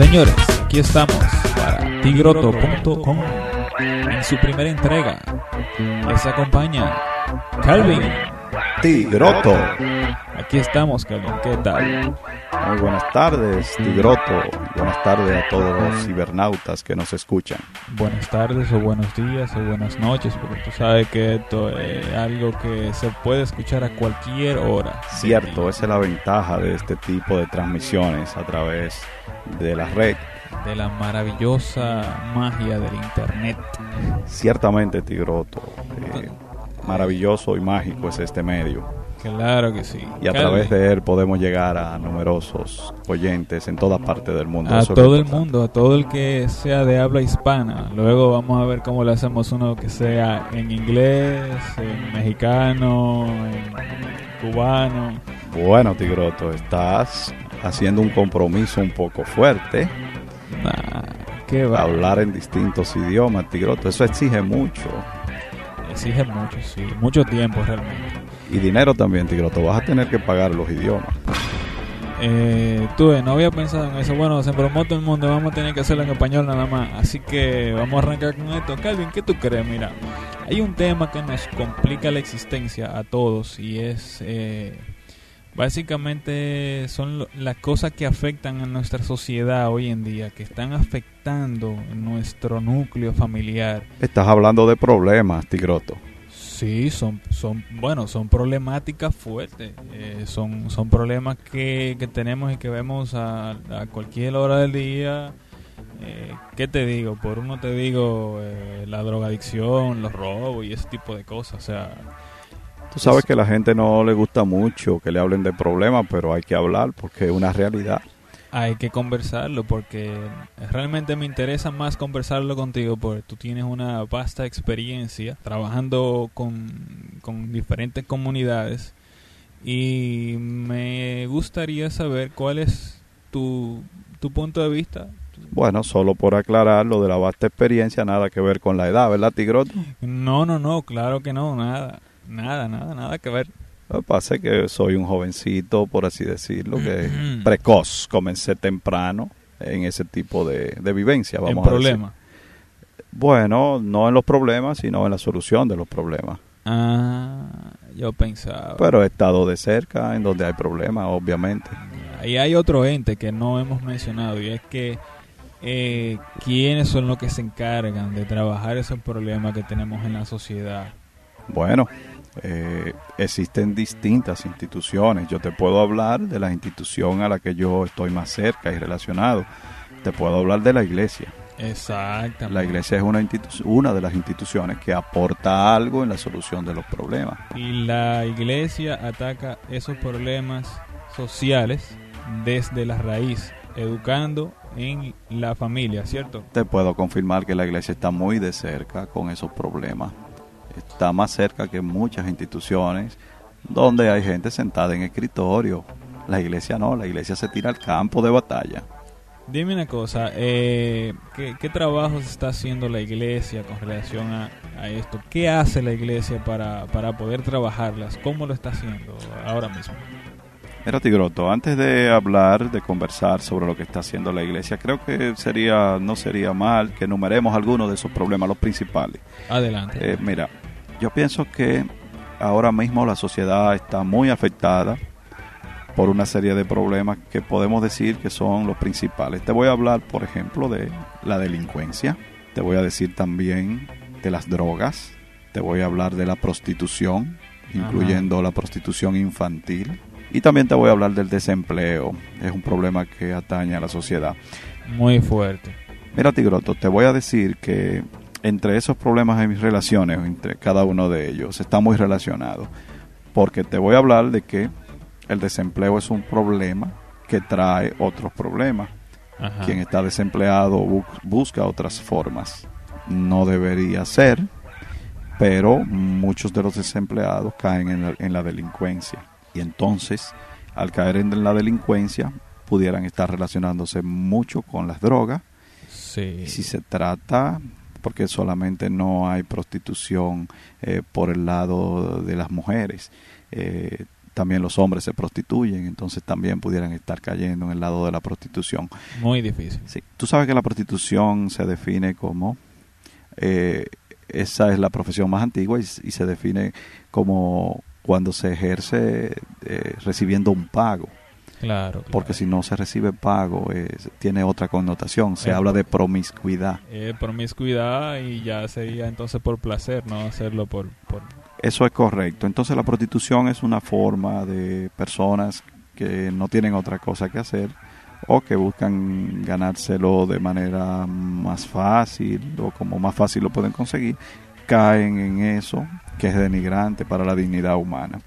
Señores, aquí estamos para tigroto.com en su primera entrega. Les acompaña Calvin. Tigroto. Aquí estamos, Calvin. ¿Qué tal? Muy buenas tardes, Tigroto. Buenas tardes a todos los cibernautas que nos escuchan. Buenas tardes o buenos días o buenas noches, porque tú sabes que esto es algo que se puede escuchar a cualquier hora. Cierto, esa es la ventaja de este tipo de transmisiones a través de la red. De la maravillosa magia del Internet. Ciertamente, Tigroto. eh, maravilloso y mágico es este medio. Claro que sí. Y a través de él podemos llegar a numerosos oyentes en todas partes del mundo. A Eso todo el mundo, a todo el que sea de habla hispana. Luego vamos a ver cómo le hacemos uno que sea en inglés, en mexicano, en cubano. Bueno, Tigroto, estás haciendo un compromiso un poco fuerte. Nah, qué va. Hablar en distintos idiomas, Tigroto, eso exige mucho. Exige mucho, sí. Mucho tiempo realmente. Y dinero también, Tigroto. Vas a tener que pagar los idiomas. Eh, tuve, no había pensado en eso. Bueno, se promó todo el mundo, vamos a tener que hacerlo en español nada más. Así que vamos a arrancar con esto. Calvin, ¿qué tú crees? Mira, hay un tema que nos complica la existencia a todos y es eh, básicamente son lo- las cosas que afectan a nuestra sociedad hoy en día, que están afectando nuestro núcleo familiar. Estás hablando de problemas, Tigroto. Sí, son, son, bueno, son problemáticas fuertes, eh, son, son problemas que, que tenemos y que vemos a, a cualquier hora del día. Eh, ¿Qué te digo? Por uno te digo eh, la drogadicción, los robos y ese tipo de cosas. O sea, Tú sabes que a la gente no le gusta mucho que le hablen de problemas, pero hay que hablar porque es una realidad. hay que conversarlo porque realmente me interesa más conversarlo contigo porque tú tienes una vasta experiencia trabajando con, con diferentes comunidades y me gustaría saber cuál es tu, tu punto de vista. Bueno, solo por aclarar lo de la vasta experiencia, nada que ver con la edad, ¿verdad, Tigroto? No, no, no, claro que no, nada, nada, nada, nada que ver. Lo que pasa es que soy un jovencito, por así decirlo, que Ujú. precoz. Comencé temprano en ese tipo de, de vivencia, vamos El a decir. problema. Bueno, no en los problemas, sino en la solución de los problemas. Ah, yo pensaba. Pero he estado de cerca en donde hay problemas, obviamente. Y hay otro ente que no hemos mencionado y es que eh, quiénes son los que se encargan de trabajar esos problemas que tenemos en la sociedad. Bueno, eh, existen distintas instituciones. Yo te puedo hablar de la institución a la que yo estoy más cerca y relacionado. Te puedo hablar de la iglesia. Exactamente. La iglesia es una, una de las instituciones que aporta algo en la solución de los problemas. Y la iglesia ataca esos problemas sociales desde la raíz, educando en la familia, ¿cierto? Te puedo confirmar que la iglesia está muy de cerca con esos problemas. Está más cerca que muchas instituciones donde hay gente sentada en escritorio. La iglesia no, la iglesia se tira al campo de batalla. Dime una cosa, eh, ¿qué, qué trabajos está haciendo la iglesia con relación a, a esto? ¿Qué hace la iglesia para, para poder trabajarlas? ¿Cómo lo está haciendo ahora mismo? Mira, Tigroto, antes de hablar, de conversar sobre lo que está haciendo la iglesia, creo que sería no sería mal que enumeremos algunos de esos problemas, los principales. Adelante. Eh, mira, yo pienso que ahora mismo la sociedad está muy afectada por una serie de problemas que podemos decir que son los principales. Te voy a hablar, por ejemplo, de la delincuencia, te voy a decir también de las drogas, te voy a hablar de la prostitución, incluyendo la prostitución infantil, y también te voy a hablar del desempleo. Es un problema que atañe a la sociedad. Muy fuerte. Mira, Tigroto, te voy a decir que entre esos problemas en mis relaciones, entre cada uno de ellos, está muy relacionado. Porque te voy a hablar de que el desempleo es un problema que trae otros problemas. Quien está desempleado busca otras formas. No debería ser, pero muchos de los desempleados caen en la, delincuencia. Y entonces, al caer en la delincuencia, pudieran estar relacionándose mucho con las drogas. Sí. Si se trata porque solamente no hay prostitución eh, por el lado de las mujeres. Eh, también los hombres se prostituyen, entonces también pudieran estar cayendo en el lado de la prostitución. Muy difícil. Sí. Tú sabes que la prostitución se define como, eh, esa es la profesión más antigua y, se define como cuando se ejerce recibiendo un pago. Claro, Porque si no se recibe pago, tiene otra connotación. Se habla de promiscuidad. Eh, promiscuidad y ya sería entonces por placer, no hacerlo por, por... Eso es correcto. Entonces la prostitución es una forma de personas que no tienen otra cosa que hacer o que buscan ganárselo de manera más fácil o como más fácil lo pueden conseguir, caen en eso que es denigrante para la dignidad humana.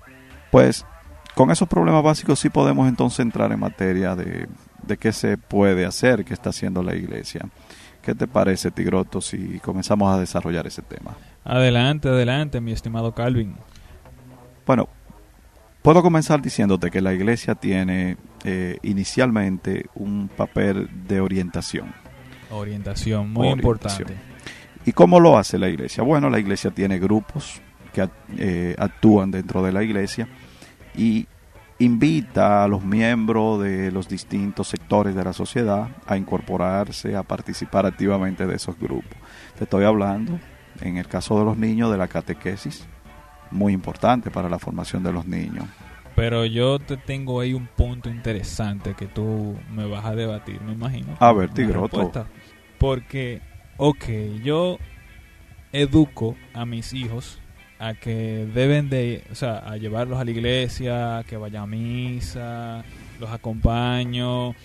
Pues con esos problemas básicos sí podemos entonces entrar en materia de, de qué se puede hacer, qué está haciendo la iglesia. ¿Qué te parece, Tigroto, si comenzamos a desarrollar ese tema? Adelante, adelante, mi estimado Calvin. Bueno, puedo comenzar diciéndote que la iglesia tiene eh, inicialmente un papel de orientación. Orientación, muy importante. ¿Y cómo lo hace la iglesia? Bueno, la iglesia tiene grupos que eh, actúan dentro de la iglesia y invita a los miembros de los distintos sectores de la sociedad a incorporarse, a participar activamente de esos grupos. Te estoy hablando, en el caso de los niños, de la catequesis, muy importante para la formación de los niños. Pero yo te tengo ahí un punto interesante que tú me vas a debatir, me imagino. A ver, Tigroto. Porque, ok, yo educo a mis hijos a que deben de, o sea, a llevarlos a la iglesia, que vayan a misa, los acompaño,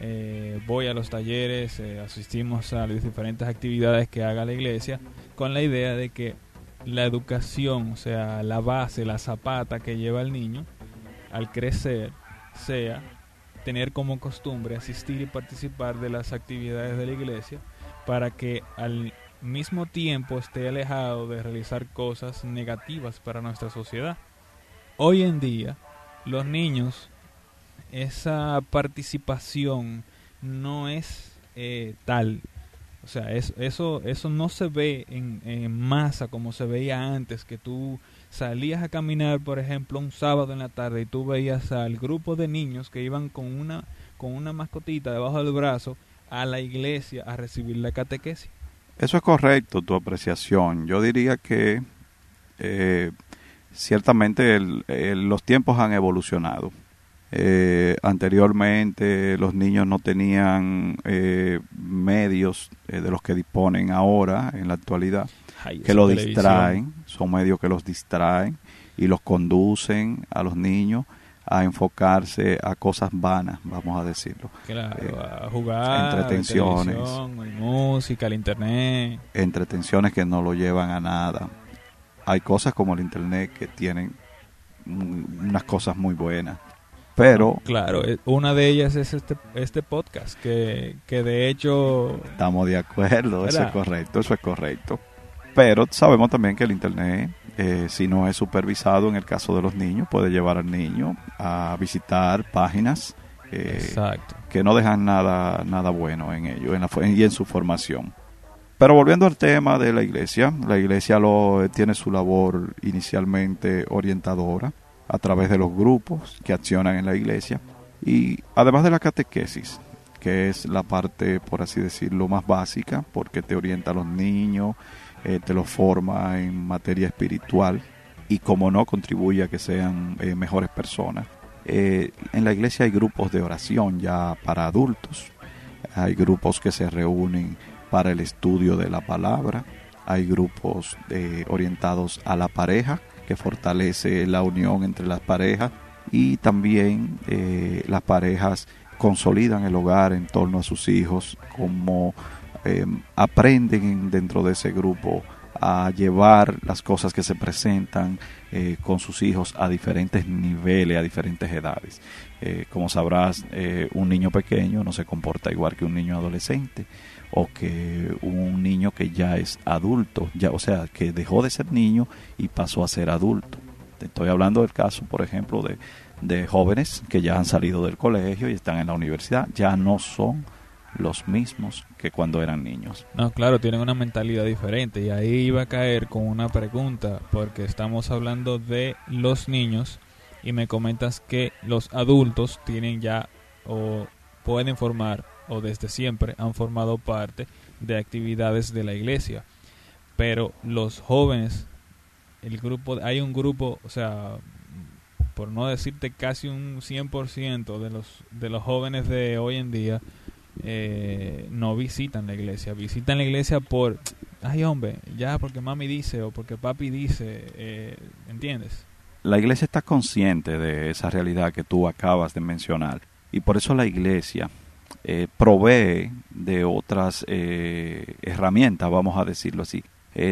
eh, voy a los talleres, eh, asistimos a las diferentes actividades que haga la iglesia, con la idea de que la educación, o sea, la base, la zapata que lleva el niño al crecer, sea tener como costumbre asistir y participar de las actividades de la iglesia para que al mismo tiempo esté alejado de realizar cosas negativas para nuestra sociedad. Hoy en día, los niños, esa participación no es eh, tal. O sea, eso, eso no se ve en, en, masa como se veía antes, que tú salías a caminar, por ejemplo, un sábado en la tarde y tú veías al grupo de niños que iban con una, con una mascotita debajo del brazo a la iglesia a recibir la catequesis. Eso es correcto, tu apreciación. Yo diría que eh, ciertamente los tiempos han evolucionado. Eh, anteriormente los niños no tenían eh, medios de los que disponen ahora en la actualidad que los distraen, son medios que los distraen y los conducen a los niños a enfocarse a cosas vanas, vamos a decirlo. Claro, eh, a jugar, entretenciones, música, el internet. Entretenciones que no lo llevan a nada. Hay cosas como el internet que tienen unas cosas muy buenas. Pero... Claro, eh, una de ellas es este, este podcast, que, que de hecho... Estamos de acuerdo, eso es correcto, eso es correcto. Pero sabemos también que el Internet eh, si no es supervisado en el caso de los niños, puede llevar al niño a visitar páginas eh, que no dejan nada, nada bueno en ello en la, y en su formación. Pero volviendo al tema de la iglesia, la iglesia lo, tiene su labor inicialmente orientadora a través de los grupos que accionan en la iglesia y además de la catequesis, que es la parte, por así decirlo, más básica, porque te orienta a los niños, eh, te lo forma en materia espiritual y como no contribuye a que sean eh, mejores personas. Eh, en la iglesia hay grupos de oración ya para adultos, hay grupos que se reúnen para el estudio de la palabra, hay grupos orientados a la pareja que fortalece la unión entre las parejas. Y también las parejas consolidan el hogar en torno a sus hijos como eh, aprenden dentro de ese grupo a llevar las cosas que se presentan eh, con sus hijos a diferentes niveles, a diferentes edades. Eh, como sabrás, eh, un niño pequeño no se comporta igual que un niño adolescente o que un niño que ya es adulto, ya, o sea, que dejó de ser niño y pasó a ser adulto. Estoy hablando del caso, por ejemplo, de, de jóvenes que ya han salido del colegio y están en la universidad, ya no son los mismos que cuando eran niños. No, claro, tienen una mentalidad diferente y ahí iba a caer con una pregunta porque estamos hablando de los niños y me comentas que los adultos tienen ya o pueden formar o desde siempre han formado parte de actividades de la iglesia. Pero los jóvenes, el grupo, hay un grupo, o sea, por no decirte casi un 100% de los, de los jóvenes de hoy en día, eh, no visitan la iglesia. Visitan la iglesia por, ay hombre, ya porque mami dice o porque papi dice, eh, ¿entiendes? La iglesia está consciente de esa realidad que tú acabas de mencionar y por eso la iglesia eh, provee de otras eh, herramientas, vamos a decirlo así,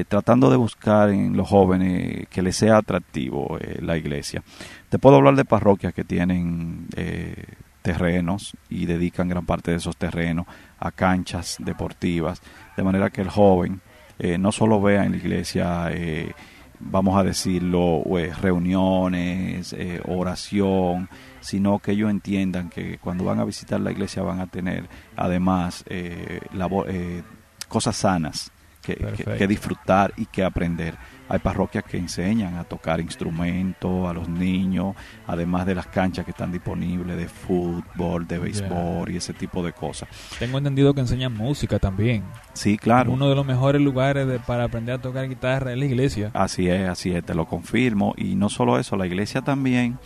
tratando de buscar en los jóvenes que les sea atractivo la iglesia. Te puedo hablar de parroquias que tienen eh, terrenos y dedican gran parte de esos terrenos a canchas deportivas, de manera que el joven eh, no solo vea en la iglesia, eh, vamos a decirlo, eh, reuniones, eh, oración, sino que ellos entiendan que cuando van a visitar la iglesia van a tener además eh, labo- eh, cosas sanas que, que- Perfecto. que disfrutar y que aprender. Hay parroquias que enseñan a tocar instrumentos a los niños, además de las canchas que están disponibles de fútbol, de béisbol y ese tipo de cosas. Tengo entendido que enseñan música también. Sí, claro. Uno de los mejores lugares de- para aprender a tocar guitarra es la iglesia. Así es, así es, te lo confirmo. Y no solo eso, la iglesia también,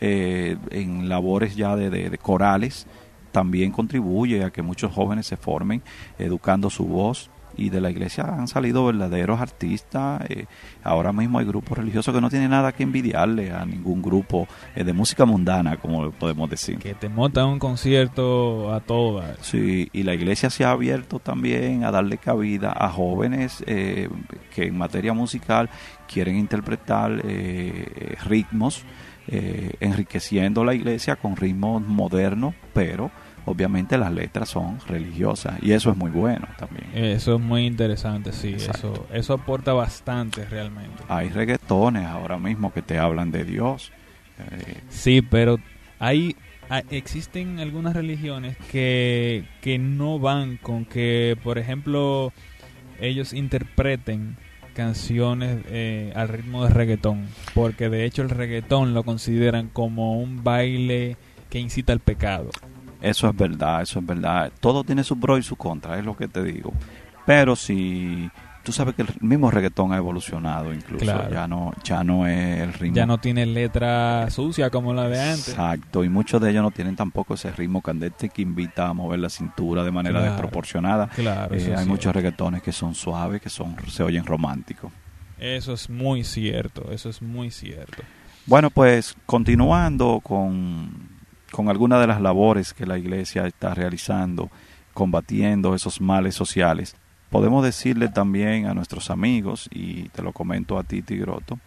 eh, en labores ya de, de- de corales, también contribuye a que muchos jóvenes se formen educando su voz. Y de la iglesia han salido verdaderos artistas. eh, ahora mismo hay grupos religiosos que no tienen nada que envidiarle a ningún grupo eh, de música mundana, como podemos decir. Que te montan un concierto a todas. Sí, y la iglesia se ha abierto también a darle cabida a jóvenes eh, que en materia musical quieren interpretar eh, ritmos, eh, enriqueciendo la iglesia con ritmos modernos, pero obviamente las letras son religiosas y eso es muy bueno también. Eso es muy interesante, sí. Exacto. Eso, eso aporta bastante realmente. Hay reggaetones ahora mismo que te hablan de Dios. eh, Sí, pero hay, hay- existen algunas religiones que, que no van con que, por ejemplo, ellos interpreten canciones eh, al ritmo de reggaetón, porque de hecho el reggaetón lo consideran como un baile que incita al pecado. Eso es verdad, eso es verdad. Todo tiene su pro y su contra, es lo que te digo. Pero si tú sabes que el mismo reggaetón ha evolucionado incluso, Claro. ya no ya no es el ritmo. Ya no tiene letra sucia como la de antes. Exacto, y muchos de ellos no tienen tampoco ese ritmo candente que invita a mover la cintura de manera Claro. desproporcionada. Claro, Eh, hay muchos reggaetones que son suaves, que son se oyen románticos. eso es muy cierto, eso es muy cierto. Bueno, pues continuando con, con algunas de las labores que la iglesia está realizando, combatiendo esos males sociales, podemos decirle también a nuestros amigos, y te lo comento a ti, Tigroto,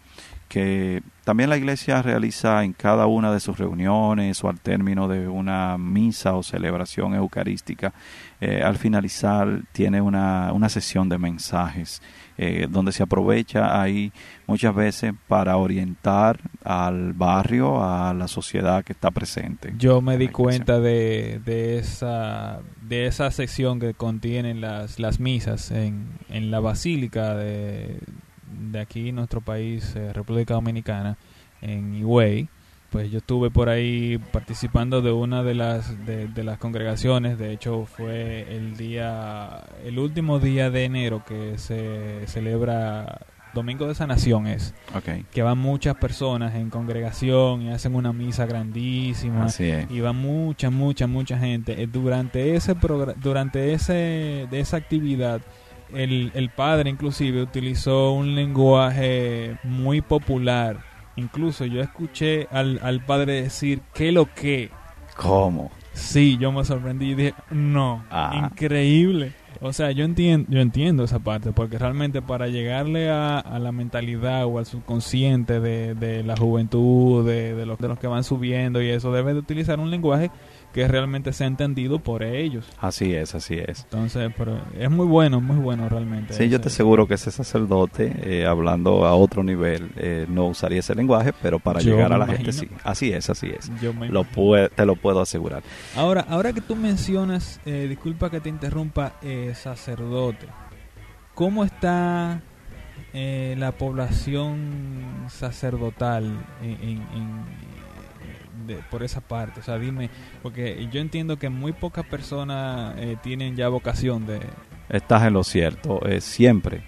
que también la iglesia realiza en cada una de sus reuniones o al término de una misa o celebración eucarística, eh, al finalizar tiene una, una sesión de mensajes eh, donde se aprovecha ahí muchas veces para orientar al barrio, a la sociedad que está presente. Yo me di cuenta de, de esa de esa sección que contienen las, las misas en, en la basílica de, de aquí nuestro país, eh, República Dominicana, en Higüey. Pues yo estuve por ahí participando de una de las de, de las congregaciones. De hecho, fue el día, el último día de enero que se celebra Domingo de Sanación es que van muchas personas en congregación y hacen una misa grandísima así es. y va mucha mucha mucha gente Eh, durante ese durante ese de esa actividad el, el padre inclusive utilizó un lenguaje muy popular incluso yo escuché al, al padre decir qué lo que ¿Cómo? sí yo me sorprendí y dije no Ah. increíble O sea, yo entiendo, yo entiendo esa parte, porque realmente para llegarle a, a la mentalidad o al subconsciente de, de la juventud, de, de, los, de los que van subiendo y eso, debe de utilizar un lenguaje que realmente sea entendido por ellos. Así es, así es. Entonces, pero es muy bueno, muy bueno realmente. Sí, yo te aseguro que ese sacerdote, eh, hablando a otro nivel, eh, no usaría ese lenguaje, pero para llegar a la gente sí. Así es, así es. Yo me lo puede, te lo puedo asegurar. Ahora, ahora que tú mencionas, eh, disculpa que te interrumpa, eh, sacerdote, ¿cómo está la población sacerdotal en, en, en de, por esa parte? O sea, dime, porque yo entiendo que muy pocas personas eh, tienen ya vocación de... Estás en lo cierto, eh, siempre,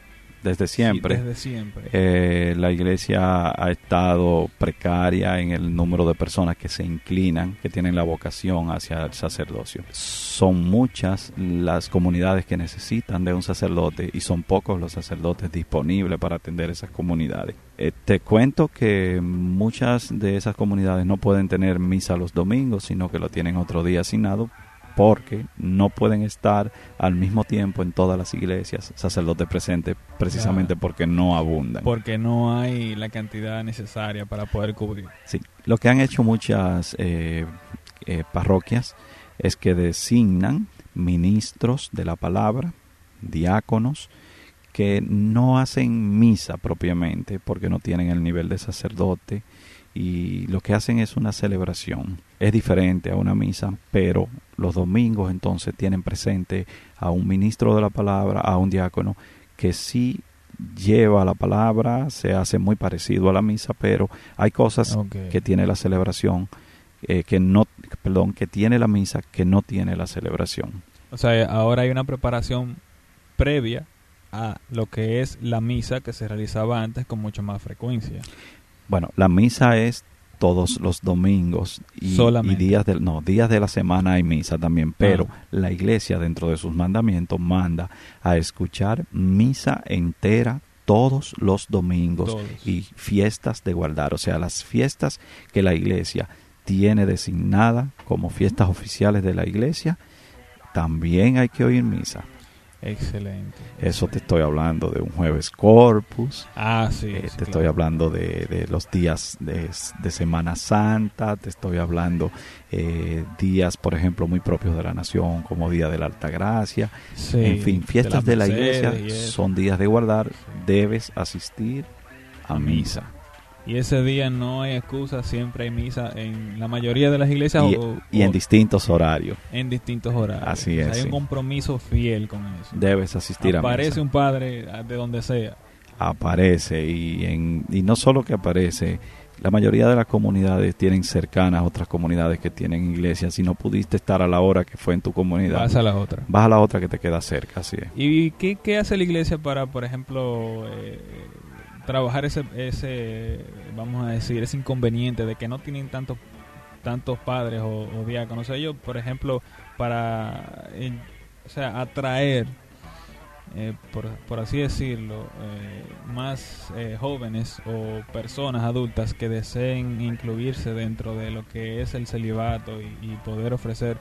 desde siempre. Sí, desde siempre. Eh, la iglesia ha estado precaria en el número de personas que se inclinan, que tienen la vocación hacia el sacerdocio. Son muchas las comunidades que necesitan de un sacerdote y son pocos los sacerdotes disponibles para atender esas comunidades. Eh, te cuento que muchas de esas comunidades no pueden tener misa los domingos, sino que lo tienen otro día asignado porque no pueden estar al mismo tiempo en todas las iglesias sacerdotes presentes precisamente porque no abundan. Porque no hay la cantidad necesaria para poder cubrir. Sí, lo que han hecho muchas eh, eh, parroquias es que designan ministros de la palabra, diáconos, que no hacen misa propiamente porque no tienen el nivel de sacerdote y lo que hacen es una celebración. Es diferente a una misa, pero los domingos entonces tienen presente a un ministro de la palabra, a un diácono, que sí lleva la palabra, se hace muy parecido a la misa, pero hay cosas que tiene la celebración eh, que no, perdón, que tiene la misa que no tiene la celebración. O sea, ahora hay una preparación previa a lo que es la misa que se realizaba antes con mucha más frecuencia. Bueno, la misa es todos los domingos y, y días del no días de la semana hay misa también pero Ah. la iglesia dentro de sus mandamientos manda a escuchar misa entera todos los domingos Todos. y fiestas de guardar o sea las fiestas que la iglesia tiene designada como fiestas oficiales de la iglesia también hay que oír misa Excelente. eso te estoy hablando de un jueves corpus Ah, sí. eh, sí, te claro. estoy hablando de, de los días de, de Semana Santa, te estoy hablando eh, días, por ejemplo, muy propios de la nación, como Día de la Alta Gracia. Sí, en fin, fiestas de la, iglesia son días de guardar, debes asistir a misa. Y ese día no hay excusa, siempre hay misa en la mayoría de las iglesias Y, o, y en o distintos horarios en distintos horarios. Así O sea, es, hay sí. un compromiso fiel con eso. debes asistir a Aparece misa. un padre ah, de donde sea. Aparece y, en, y no solo que aparece, la mayoría de las comunidades tienen cercanas otras comunidades que tienen iglesias. Si no pudiste estar a la hora que fue en tu comunidad, Vas a la otra. vas a la otra que te queda cerca, así es. ¿Y qué, qué hace la iglesia para, por ejemplo, eh, trabajar ese, ese, vamos a decir, ese inconveniente de que no tienen tantos tantos padres o, o diáconos? Ellos, por ejemplo, para o sea, atraer, eh, por, por así decirlo, eh, más eh, jóvenes o personas adultas que deseen incluirse dentro de lo que es el celibato y, y poder ofrecer,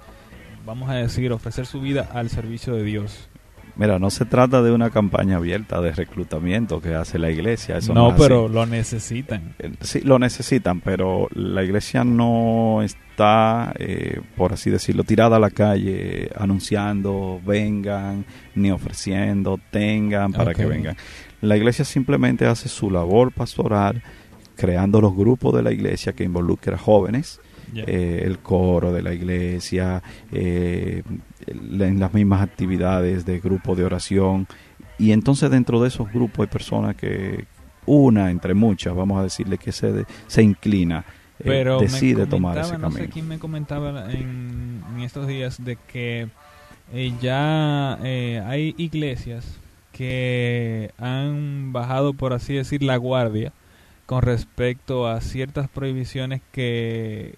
vamos a decir, ofrecer su vida al servicio de Dios. Mira, no se trata de una campaña abierta de reclutamiento que hace la iglesia. Eso no, así. pero lo necesitan. Eh, Sí, lo necesitan, pero la iglesia no está, eh, por así decirlo, tirada a la calle anunciando, vengan, ni ofreciendo, tengan para que vengan. La iglesia simplemente hace su labor pastoral, creando los grupos de la iglesia que involucra jóvenes, Eh, el coro de la iglesia, eh, en las mismas actividades de grupo de oración. Y entonces dentro de esos grupos hay personas que, una entre muchas, vamos a decirle que se, se inclina, eh, pero decide tomar ese no sé camino. quién me comentaba en, en estos días de que eh, ya eh, hay iglesias que han bajado, por así decir, la guardia con respecto a ciertas prohibiciones que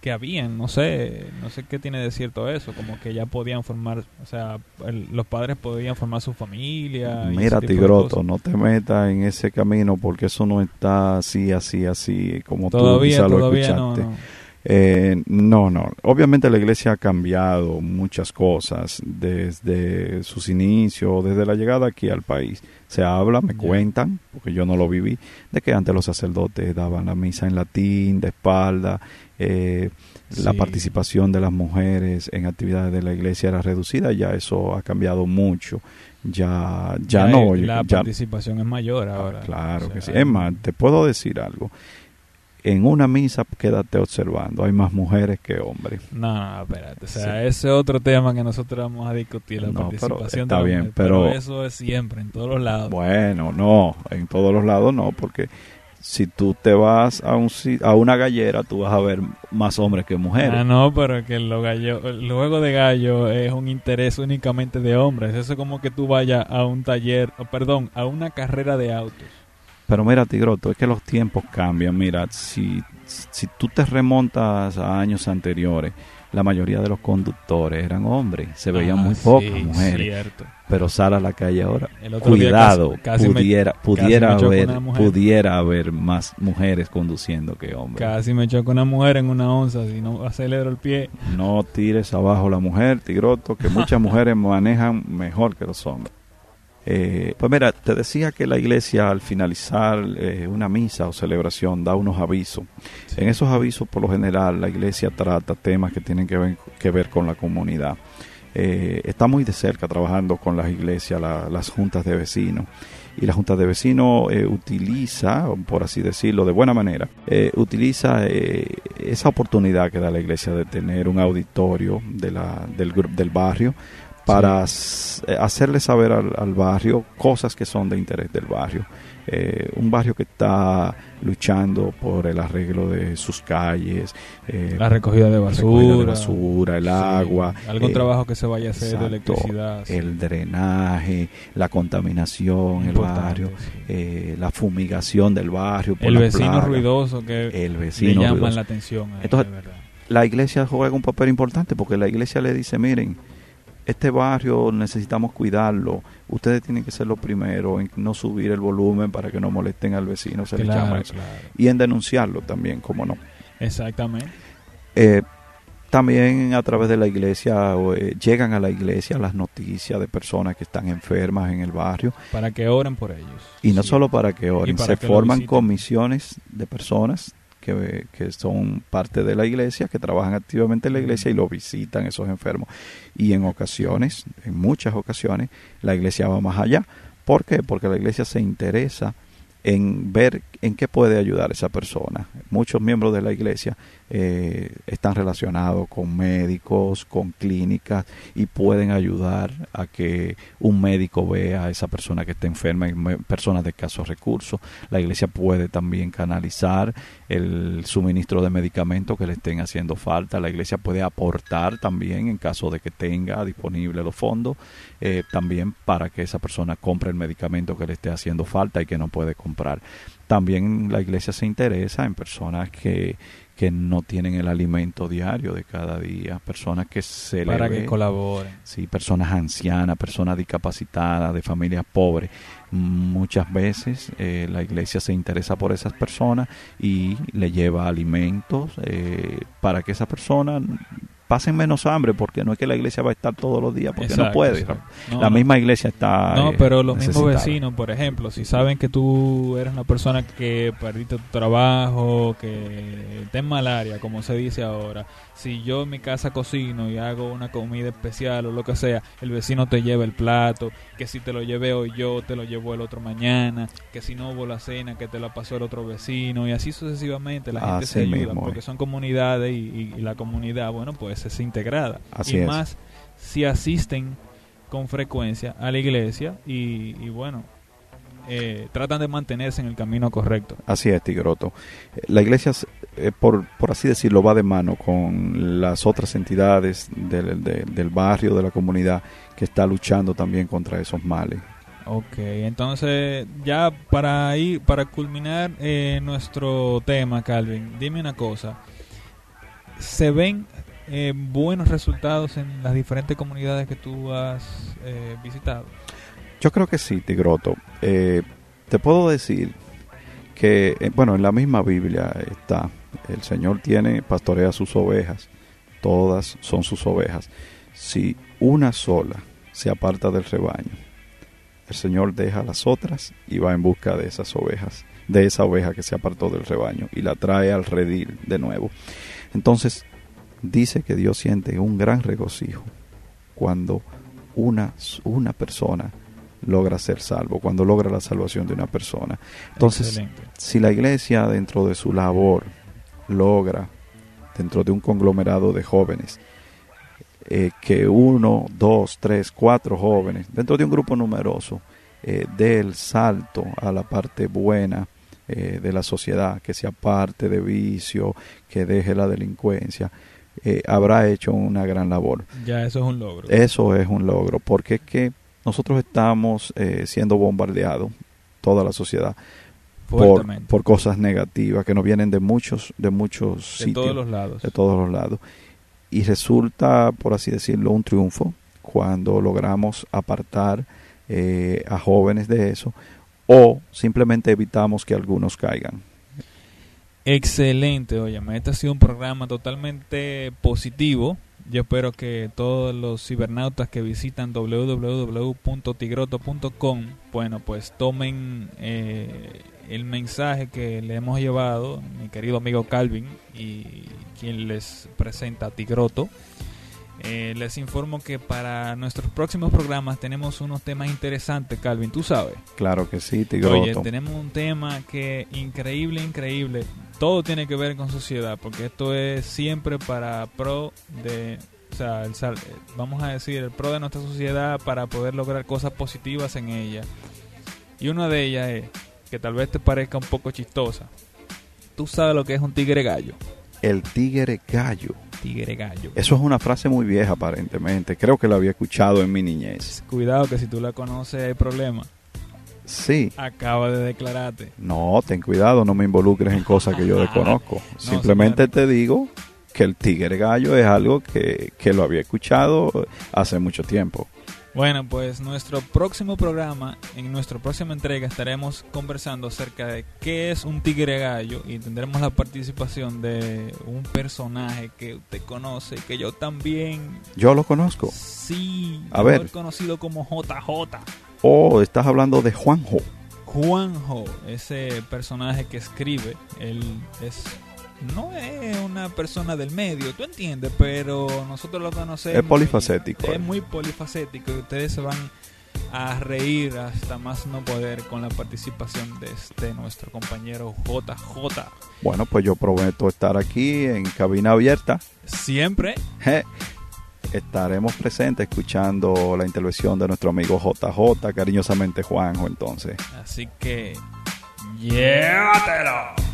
que habían, no sé, no sé qué tiene de cierto eso, como que ya podían formar, o sea, el- los padres podían formar su familia. Mira, Tigroto, no te metas en ese camino porque eso no está así, así, así, como tú Todavía, quizá lo todavía no, escuchaste. no. Eh, no, no. Obviamente la iglesia ha cambiado muchas cosas desde sus inicios, desde la llegada aquí al país. Se habla, me cuentan, porque yo no lo viví, de que antes los sacerdotes daban la misa en latín, de espalda, eh, la participación de las mujeres en actividades de la iglesia era reducida, ya eso ha cambiado mucho. Ya, ya, no. La participación es mayor ahora. Claro que sí. Es más, te puedo decir algo en una misa quédate observando, hay más mujeres que hombres. No, espérate, o sea, ese es otro tema que nosotros vamos a discutir, la participación está bien, pero, eso es siempre, en todos los lados. Bueno, no, en todos los lados no, porque si tú te vas a, un, a una gallera, tú vas a ver más hombres que mujeres. Ah, no, pero que lo gallo, el juego de gallo es un interés únicamente de hombres. Eso es como que tú vayas a un taller, perdón, a una carrera de autos pero mira, Tigroto, es que los tiempos cambian. Mira, si, si tú te remontas a años anteriores, la mayoría de los conductores eran hombres, se veían muy ah, pocas mujeres. Pero sal a la calle ahora, cuidado, pudiera, pudiera haber, pudiera haber más mujeres conduciendo que hombres. Casi me chocó una mujer en una onza, si no acelero el pie. No tires abajo la mujer, Tigroto, que muchas mujeres manejan mejor que los hombres. Eh, pues mira, te decía que la iglesia al finalizar eh, una misa o celebración da unos avisos. En esos avisos, por lo general, la iglesia trata temas que tienen que ver, que ver con la comunidad. Eh, está muy de cerca trabajando con las iglesias, las juntas de vecinos. Y la junta de vecinos utiliza, por así decirlo, de buena manera, utiliza esa oportunidad que da la iglesia de tener un auditorio de la, del, del barrio para eh, hacerle saber al, barrio cosas que son de interés del barrio. Eh, un barrio que está luchando por el arreglo de sus calles, eh, la recogida de basura, basura el agua, algún trabajo que se vaya a hacer de electricidad, el drenaje, la contaminación, el barrio, la fumigación del barrio, el vecino ruidoso que el vecino le llaman la atención. Entonces, la iglesia juega un papel importante porque la iglesia le dice, miren, este barrio necesitamos cuidarlo. Ustedes tienen que ser los primeros en no subir el volumen para que no molesten al vecino, se llama eso. Y en denunciarlo también, como no. Exactamente. Eh, también a través de la iglesia eh, llegan a la iglesia las noticias de personas que están enfermas en el barrio. Para que oren por ellos. Y no solo para que oren, se forman comisiones de personas que, son parte de la iglesia, que trabajan activamente en la iglesia y lo visitan esos enfermos. Y en ocasiones, en muchas ocasiones, la iglesia va más allá. ¿Por qué? Porque la iglesia se interesa en ver en qué puede ayudar esa persona. Muchos miembros de la iglesia eh, están relacionados con médicos, con clínicas y pueden ayudar a que un médico vea a esa persona que está enferma, personas de escasos recursos. La iglesia puede también canalizar el suministro de medicamentos que le estén haciendo falta. La iglesia puede aportar también en caso de que tenga disponible los fondos, eh, también para que esa persona compre el medicamento que le esté haciendo falta y que no puede comprar. También la iglesia se interesa en personas que, que no tienen el alimento diario de cada día, personas que se para que colaboren. Sí, personas ancianas, personas discapacitadas, de familias pobres. Muchas veces eh, la iglesia se interesa por esas personas y le lleva alimentos eh, para que esa persona pasen menos hambre, porque no es que la iglesia va a estar todos los días, porque no puede. la misma iglesia está. No, pero los mismos vecinos, por ejemplo, si saben que tú eres una persona que perdiste tu trabajo, que en malaria, como se dice ahora, si yo en mi casa cocino y hago una comida especial o lo que sea, el vecino te lleva el plato, que si te lo llevé hoy yo, te lo llevo el otro mañana, que si no hubo la cena, que te la pasó el otro vecino, y así sucesivamente la gente se ayuda, porque son comunidades y, la comunidad, bueno, pues es integrada. Así y más si asisten con frecuencia a la iglesia y, y bueno, eh, tratan de mantenerse en el camino correcto. Así es, Tigroto. La iglesia, eh, por, por así decirlo, va de mano con las otras entidades del, del barrio, de la comunidad, que está luchando también contra esos males. Ok, entonces ya para ir, para culminar eh, nuestro tema, Calvin, dime una cosa. ¿Se ven buenos resultados en las diferentes comunidades que tú has visitado? Yo creo que sí, Tigroto. Eh, te puedo decir que, eh, bueno, en la misma Biblia está El Señor tiene, pastorea sus ovejas, todas son sus ovejas. Si una sola se aparta del rebaño, el Señor deja las otras y va en busca de esas ovejas, de esa oveja que se apartó del rebaño y la trae al redil de nuevo. Entonces, dice que Dios siente un gran regocijo cuando una, una persona logra ser salvo, cuando logra la salvación de una persona. Entonces, si la iglesia dentro de su labor logra, dentro de un conglomerado de jóvenes, eh, que uno, dos, tres, cuatro jóvenes, dentro de un grupo numeroso, eh, dé el salto a la parte buena eh, de la sociedad, que sea parte de vicio, que deje la delincuencia, eh, habrá hecho una gran labor. Ya eso es un logro. Eso es un logro, porque es que nosotros estamos eh, siendo bombardeados, toda la sociedad, por, por, cosas negativas que nos vienen de muchos, de muchos sitios. De todos los lados. De todos los lados. Y resulta, por así decirlo, un triunfo cuando logramos apartar eh, a jóvenes de eso o simplemente evitamos que algunos caigan. Excelente, oye, este ha sido un programa totalmente positivo. Yo espero que todos los cibernautas que visitan www.tigroto.com, bueno, pues tomen eh, el mensaje que le hemos llevado, mi querido amigo Calvin, y quien les presenta Tigroto. Eh, les informo que para nuestros próximos programas tenemos unos temas interesantes, Calvin, tú sabes. Claro que sí, Tigroto. Oye, tenemos un tema que increíble, increíble. Todo tiene que ver con sociedad, porque esto es siempre para pro de, o sea, el, vamos a decir, el pro de nuestra sociedad para poder lograr cosas positivas en ella. Y una de ellas es, que tal vez te parezca un poco chistosa. Tú sabes lo que es un tigre gallo. El tigre gallo tigre gallo. Eso es una frase muy vieja aparentemente. Creo que la había escuchado en mi niñez. Cuidado que si tú la conoces hay problema. Sí. Acaba de declararte. No, ten cuidado, no me involucres en cosas que yo desconozco. Simplemente te digo que el tigre gallo es algo que, que lo había escuchado hace mucho tiempo. Bueno, pues nuestro próximo programa, en nuestra próxima entrega estaremos conversando acerca de qué es un tigre gallo y tendremos la participación de un personaje que usted conoce, que yo también. Yo lo conozco. Sí, a ver. conocido como JJ. Oh, estás hablando de Juanjo. Juanjo, ese personaje que escribe, él es no es una persona del medio, tú entiendes, pero nosotros lo conocemos. Es polifacético. Es, muy polifacético y ustedes se van a reír hasta más no poder con la participación de este nuestro compañero JJ. Bueno, pues yo prometo estar aquí en cabina abierta. Siempre. Estaremos presentes escuchando la intervención de nuestro amigo JJ, cariñosamente Juanjo, entonces. Así que, llévatelo.